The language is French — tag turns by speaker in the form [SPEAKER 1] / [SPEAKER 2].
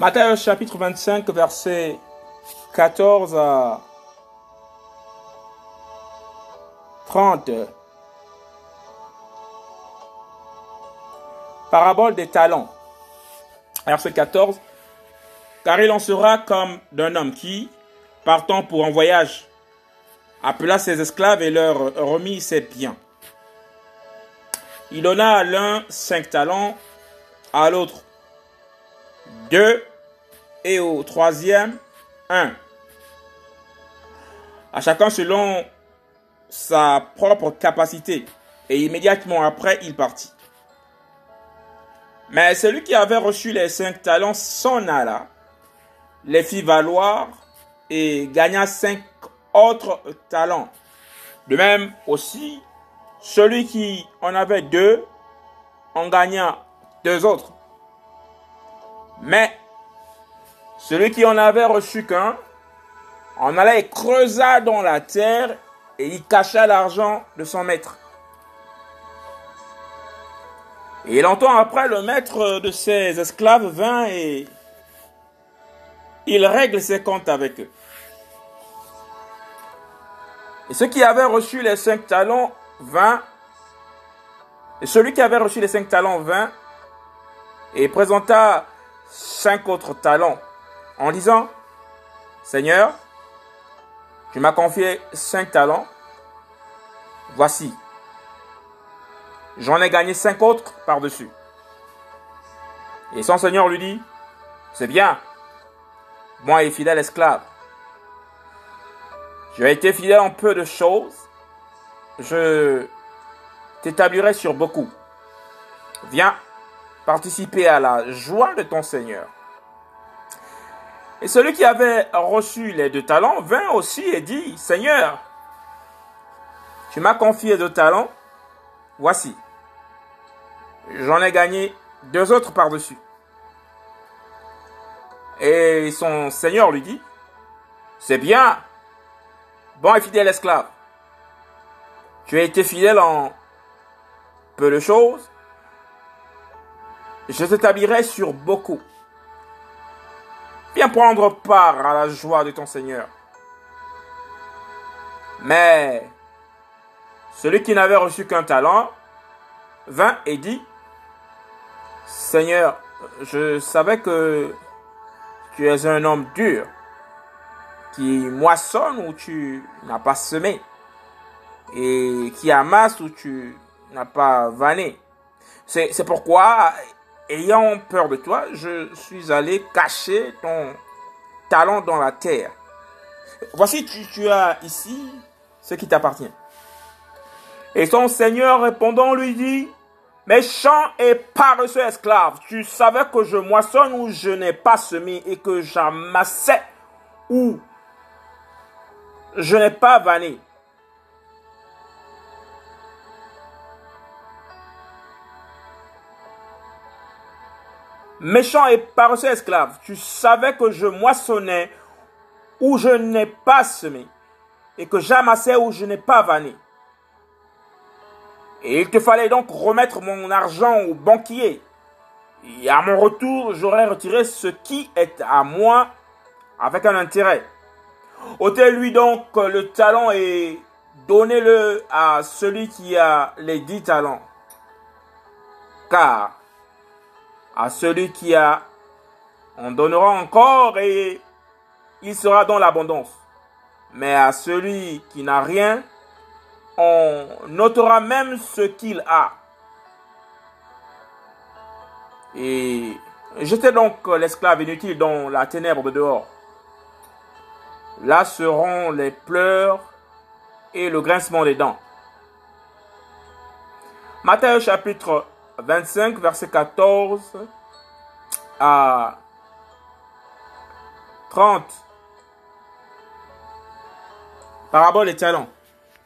[SPEAKER 1] Matthieu chapitre 25, verset 14 à 30. Parabole des talents. Verset 14. Car il en sera comme d'un homme qui, partant pour un voyage, appela ses esclaves et leur remit ses biens. Il donna à l'un cinq talents, à l'autre deux, et au troisième un. À chacun selon sa propre capacité. Et immédiatement après, il partit. Mais celui qui avait reçu les cinq talents s'en alla, les fit valoir et gagna cinq autres talents. De même aussi, celui qui en avait deux en gagna deux autres. Mais celui qui en avait reçu qu'un en alla et creusa dans la terre et y cacha l'argent de son maître. Et longtemps après, le maître de ses esclaves vint et il règle ses comptes avec eux. Et ceux qui avaient reçu les cinq talents vint, et celui qui avait reçu les cinq talents vint et présenta cinq autres talents en disant, Seigneur, tu m'as confié cinq talents, voici, j'en ai gagné cinq autres par-dessus. Et son Seigneur lui dit, c'est bien, moi et fidèle esclave. Tu as été fidèle en peu de choses, je t'établirai sur beaucoup. Viens participer à la joie de ton Seigneur. Et celui qui avait reçu les deux talents vint aussi et dit, Seigneur, tu m'as confié deux talents, voici, j'en ai gagné deux autres par-dessus. Et son Seigneur lui dit, c'est bien, bon et fidèle esclave. Tu as été fidèle en peu de choses, je t'établirai sur beaucoup. Viens prendre part à la joie de ton Seigneur. Mais celui qui n'avait reçu qu'un talent vint et dit, Seigneur, je savais que tu es un homme dur, qui moissonne où tu n'as pas semé, et qui amasse où tu n'as pas vanné. C'est pourquoi, ayant peur de toi, je suis allé cacher ton talent dans la terre. Voici, tu, as ici ce qui t'appartient. Et son Seigneur répondant lui dit, Méchant et paresseux esclave, tu savais que je moissonne où je n'ai pas semé et que j'amassais où je n'ai pas vanné. Méchant et paresseux esclave, tu savais que je moissonnais où je n'ai pas semé et que j'amassais où je n'ai pas vanné. Et il te fallait donc remettre mon argent au banquier. Et à mon retour, j'aurais retiré ce qui est à moi avec un intérêt. ôtez-lui donc le talent et donnez-le à celui qui a les dix talents. Car à celui qui a, on donnera encore et il sera dans l'abondance. Mais à celui qui n'a rien, on notera même ce qu'il a. Et jetez donc l'esclave inutile dans la ténèbre de dehors. Là seront les pleurs et le grincement des dents. Matthieu chapitre 25, verset 14 à 30. Parabole et talents.